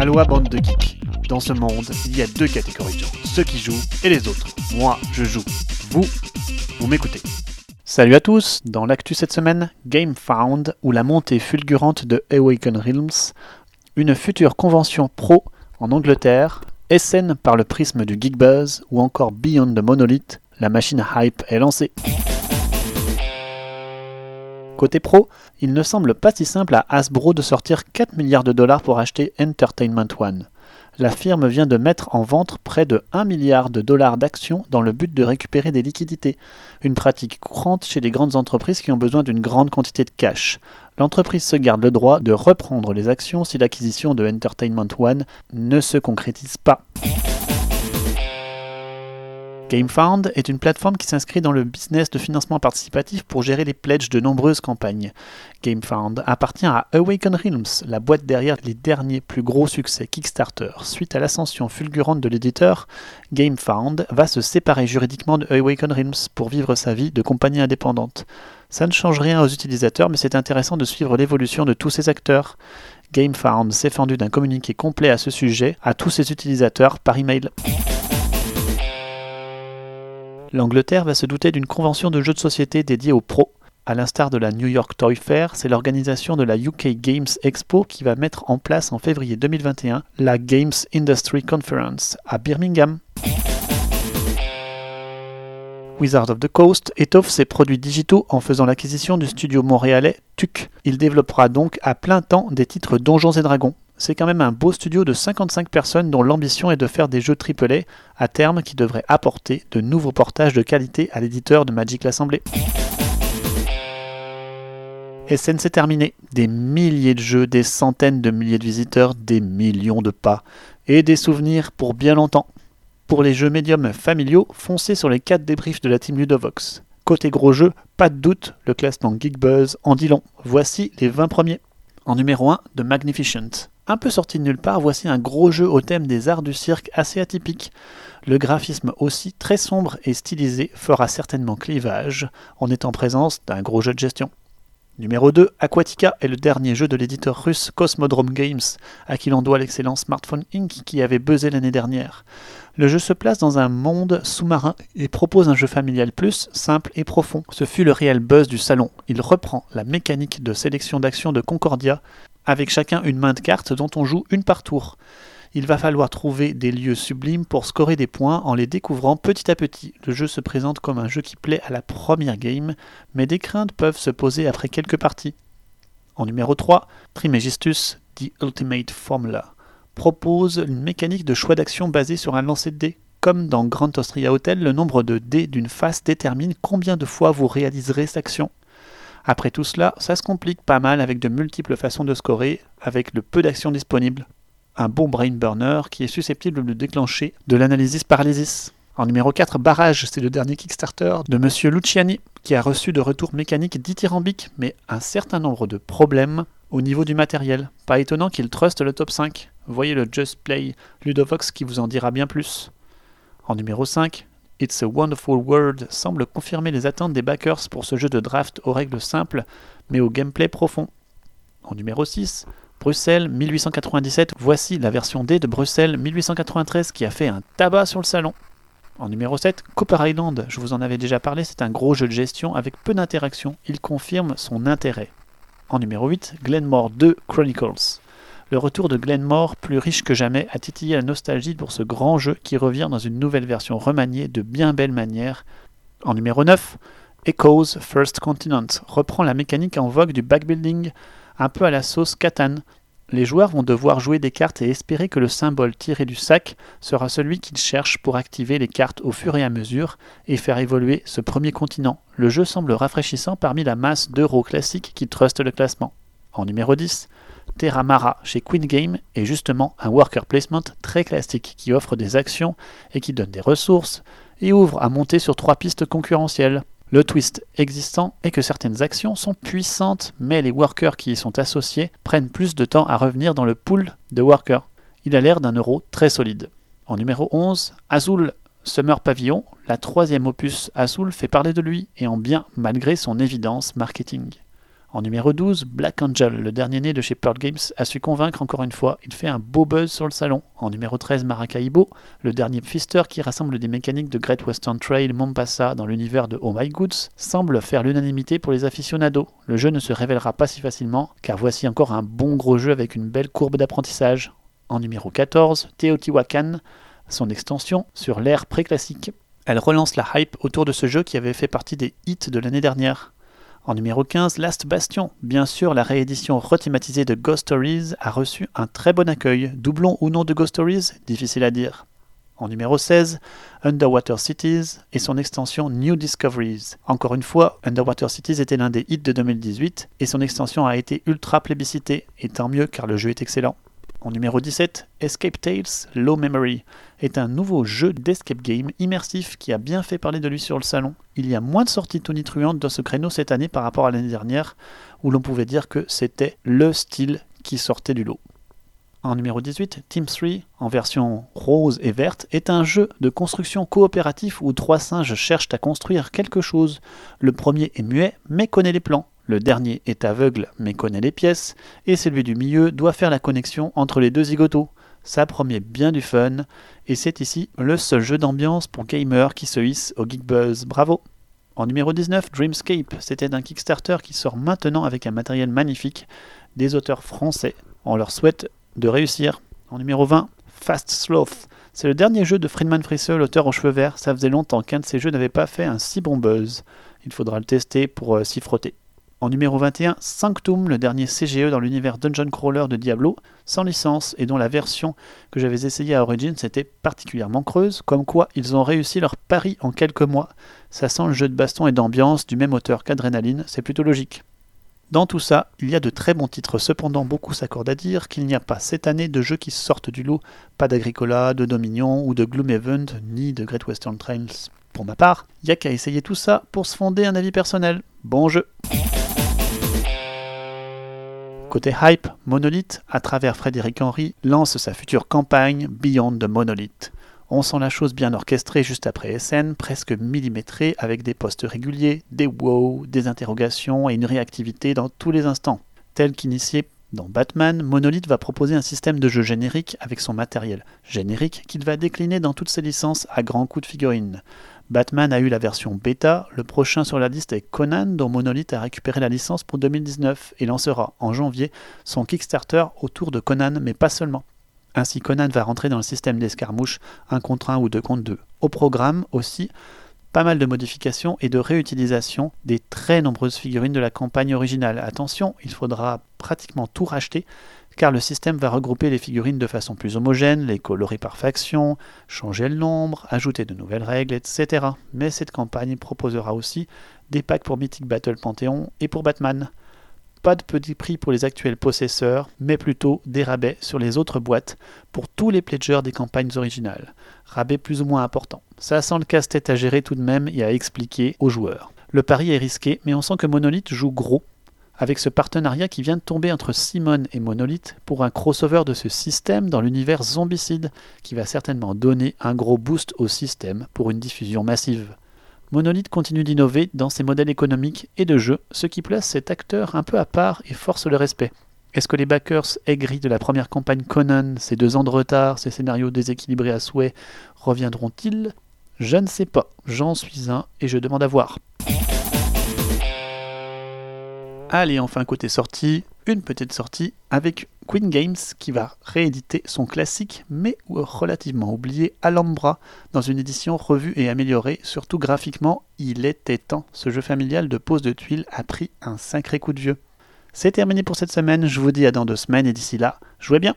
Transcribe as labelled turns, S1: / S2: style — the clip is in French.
S1: Aloha bande de geeks. Dans ce monde, il y a deux catégories de gens, ceux qui jouent et les autres. Moi, je joue. Vous, vous m'écoutez. Salut à tous, dans l'actu cette semaine, Game Found ou la montée fulgurante de Awaken Realms, une future convention pro en Angleterre, SN par le prisme du Geek Buzz ou encore Beyond the Monolith, la machine hype est lancée. Côté pro, il ne semble pas si simple à Hasbro de sortir 4 milliards de dollars pour acheter Entertainment One. La firme vient de mettre en vente près de 1 milliard de dollars d'actions dans le but de récupérer des liquidités, une pratique courante chez les grandes entreprises qui ont besoin d'une grande quantité de cash. L'entreprise se garde le droit de reprendre les actions si l'acquisition de Entertainment One ne se concrétise pas. GameFound est une plateforme qui s'inscrit dans le business de financement participatif pour gérer les pledges de nombreuses campagnes. GameFound appartient à Awaken Realms, la boîte derrière les derniers plus gros succès Kickstarter. Suite à l'ascension fulgurante de l'éditeur, GameFound va se séparer juridiquement de Awaken Realms pour vivre sa vie de compagnie indépendante. Ça ne change rien aux utilisateurs, mais c'est intéressant de suivre l'évolution de tous ces acteurs. GameFound s'est fendu d'un communiqué complet à ce sujet à tous ses utilisateurs par email. L'Angleterre va se douter d'une convention de jeux de société dédiée aux pros. À l'instar de la New York Toy Fair, c'est l'organisation de la UK Games Expo qui va mettre en place en février 2021 la Games Industry Conference à Birmingham. Wizard of the Coast étoffe ses produits digitaux en faisant l'acquisition du studio montréalais TUC. Il développera donc à plein temps des titres Donjons et Dragons, c'est quand même un beau studio de 55 personnes dont l'ambition est de faire des jeux AAA à terme qui devraient apporter de nouveaux portages de qualité à l'éditeur de Magic l'Assemblée. SN c'est terminé. Des milliers de jeux, des centaines de milliers de visiteurs, des millions de pas et des souvenirs pour bien longtemps. Pour les jeux médiums familiaux, foncez sur les 4 débriefs de la team Ludovox. Côté gros jeu, pas de doute, le classement Geekbuzz en dit long. Voici les 20 premiers. En numéro 1, The Magnificent. Un peu sorti de nulle part, voici un gros jeu au thème des arts du cirque assez atypique. Le graphisme aussi très sombre et stylisé fera certainement clivage en étant présence d'un gros jeu de gestion. Numéro 2, Aquatica est le dernier jeu de l'éditeur russe Cosmodrome Games, à qui l'on doit l'excellent Smartphone Inc. qui avait buzzé l'année dernière. Le jeu se place dans un monde sous-marin et propose un jeu familial plus, simple et profond. Ce fut le réel buzz du salon. Il reprend la mécanique de sélection d'action de Concordia, avec chacun une main de cartes dont on joue une par tour. Il va falloir trouver des lieux sublimes pour scorer des points en les découvrant petit à petit. Le jeu se présente comme un jeu qui plaît à la première game, mais des craintes peuvent se poser après quelques parties. En numéro 3, Trimegistus, The Ultimate Formula, propose une mécanique de choix d'action basée sur un lancer de dés. Comme dans Grand Austria Hotel, le nombre de dés d'une face détermine combien de fois vous réaliserez cette action. Après tout cela, ça se complique pas mal avec de multiples façons de scorer, avec le peu d'actions disponibles. Un bon brain burner qui est susceptible de déclencher de l'analysis paralysis. En numéro 4, Barrage, c'est le dernier Kickstarter de Monsieur Luciani, qui a reçu de retour mécanique dithyrambique, mais un certain nombre de problèmes au niveau du matériel. Pas étonnant qu'il truste le top 5. Voyez le Just Play Ludovox qui vous en dira bien plus. En numéro 5, It's a Wonderful World semble confirmer les attentes des backers pour ce jeu de draft aux règles simples, mais au gameplay profond. En numéro 6, Bruxelles 1897, voici la version D de Bruxelles 1893 qui a fait un tabac sur le salon. En numéro 7, Cooper Island, je vous en avais déjà parlé, c'est un gros jeu de gestion avec peu d'interaction, il confirme son intérêt. En numéro 8, Glenmore 2 Chronicles. Le retour de Glenmore, plus riche que jamais, a titillé la nostalgie pour ce grand jeu qui revient dans une nouvelle version remaniée de bien belle manière. En numéro 9, Echoes First Continent reprend la mécanique en vogue du backbuilding, un peu à la sauce Catan. Les joueurs vont devoir jouer des cartes et espérer que le symbole tiré du sac sera celui qu'ils cherchent pour activer les cartes au fur et à mesure et faire évoluer ce premier continent. Le jeu semble rafraîchissant parmi la masse d'euros classiques qui trustent le classement. En numéro 10, Terramara chez Queen Game est justement un worker placement très classique qui offre des actions et qui donne des ressources et ouvre à monter sur trois pistes concurrentielles. Le twist existant est que certaines actions sont puissantes, mais les workers qui y sont associés prennent plus de temps à revenir dans le pool de workers. Il a l'air d'un euro très solide. En numéro 11, Azul Summer Pavillon, la troisième opus Azul fait parler de lui et en bien malgré son évidence marketing. En numéro 12, Black Angel, le dernier né de chez Pearl Games, a su convaincre encore une fois. Il fait un beau buzz sur le salon. En numéro 13, Maracaibo, le dernier Pfister qui rassemble des mécaniques de Great Western Trail Mombasa dans l'univers de Oh My Goods, semble faire l'unanimité pour les aficionados. Le jeu ne se révélera pas si facilement, car voici encore un bon gros jeu avec une belle courbe d'apprentissage. En numéro 14, Teotihuacan, son extension sur l'ère préclassique. Elle relance la hype autour de ce jeu qui avait fait partie des hits de l'année dernière. En numéro 15, Last Bastion. Bien sûr, la réédition rethématisée de Ghost Stories a reçu un très bon accueil. Doublon ou non de Ghost Stories Difficile à dire. En numéro 16, Underwater Cities et son extension New Discoveries. Encore une fois, Underwater Cities était l'un des hits de 2018 et son extension a été ultra plébiscitée, et tant mieux car le jeu est excellent. En numéro 17, Escape Tales Low Memory est un nouveau jeu d'escape game immersif qui a bien fait parler de lui sur le salon. Il y a moins de sorties tonitruantes dans ce créneau cette année par rapport à l'année dernière, où l'on pouvait dire que c'était le style qui sortait du lot. En numéro 18, Team 3, en version rose et verte, est un jeu de construction coopératif où trois singes cherchent à construire quelque chose. Le premier est muet mais connaît les plans. Le dernier est aveugle mais connaît les pièces, et celui du milieu doit faire la connexion entre les deux zigotos. Ça promet bien du fun, et c'est ici le seul jeu d'ambiance pour gamers qui se hisse au Geek Buzz. Bravo En numéro 19, Dreamscape, c'était un Kickstarter qui sort maintenant avec un matériel magnifique des auteurs français. On leur souhaite de réussir. En numéro 20, Fast Sloth. C'est le dernier jeu de Friedman Frisse, l'auteur aux cheveux verts. Ça faisait longtemps qu'un de ces jeux n'avait pas fait un si bon buzz. Il faudra le tester pour euh, s'y frotter. En numéro 21, Sanctum, le dernier CGE dans l'univers Dungeon Crawler de Diablo, sans licence et dont la version que j'avais essayée à Origins était particulièrement creuse, comme quoi ils ont réussi leur pari en quelques mois. Ça sent le jeu de baston et d'ambiance du même auteur qu'Adrenaline, c'est plutôt logique. Dans tout ça, il y a de très bons titres, cependant beaucoup s'accordent à dire qu'il n'y a pas cette année de jeux qui sortent du lot, pas d'Agricola, de Dominion ou de Gloomhaven, ni de Great Western Trails. Pour ma part, il n'y a qu'à essayer tout ça pour se fonder un avis personnel. Bon jeu Côté hype, Monolith, à travers Frédéric Henry, lance sa future campagne Beyond the Monolith. On sent la chose bien orchestrée juste après SN, presque millimétrée, avec des postes réguliers, des wow, des interrogations et une réactivité dans tous les instants. Tel qu'initié dans Batman, Monolith va proposer un système de jeu générique avec son matériel générique qu'il va décliner dans toutes ses licences à grands coups de figurines. Batman a eu la version bêta, le prochain sur la liste est Conan dont Monolith a récupéré la licence pour 2019 et lancera en janvier son Kickstarter autour de Conan mais pas seulement. Ainsi Conan va rentrer dans le système d'escarmouche, un contre un ou deux contre deux. Au programme aussi, pas mal de modifications et de réutilisation des très nombreuses figurines de la campagne originale. Attention, il faudra pratiquement tout racheter car le système va regrouper les figurines de façon plus homogène, les colorer par faction, changer le nombre, ajouter de nouvelles règles, etc. Mais cette campagne proposera aussi des packs pour Mythic Battle Panthéon et pour Batman. Pas de petit prix pour les actuels possesseurs, mais plutôt des rabais sur les autres boîtes pour tous les pledgers des campagnes originales. Rabais plus ou moins importants. Ça sent le casse-tête à gérer tout de même et à expliquer aux joueurs. Le pari est risqué, mais on sent que Monolith joue gros avec ce partenariat qui vient de tomber entre Simon et Monolith pour un crossover de ce système dans l'univers zombicide, qui va certainement donner un gros boost au système pour une diffusion massive. Monolith continue d'innover dans ses modèles économiques et de jeu, ce qui place cet acteur un peu à part et force le respect. Est-ce que les backers aigris de la première campagne Conan, ces deux ans de retard, ces scénarios déséquilibrés à souhait, reviendront-ils? Je ne sais pas, j'en suis un et je demande à voir. Allez, enfin côté sortie, une petite sortie avec Queen Games qui va rééditer son classique mais relativement oublié Alhambra dans une édition revue et améliorée, surtout graphiquement, il était temps. Ce jeu familial de pose de tuiles a pris un sacré coup de vieux. C'est terminé pour cette semaine, je vous dis à dans deux semaines et d'ici là, jouez bien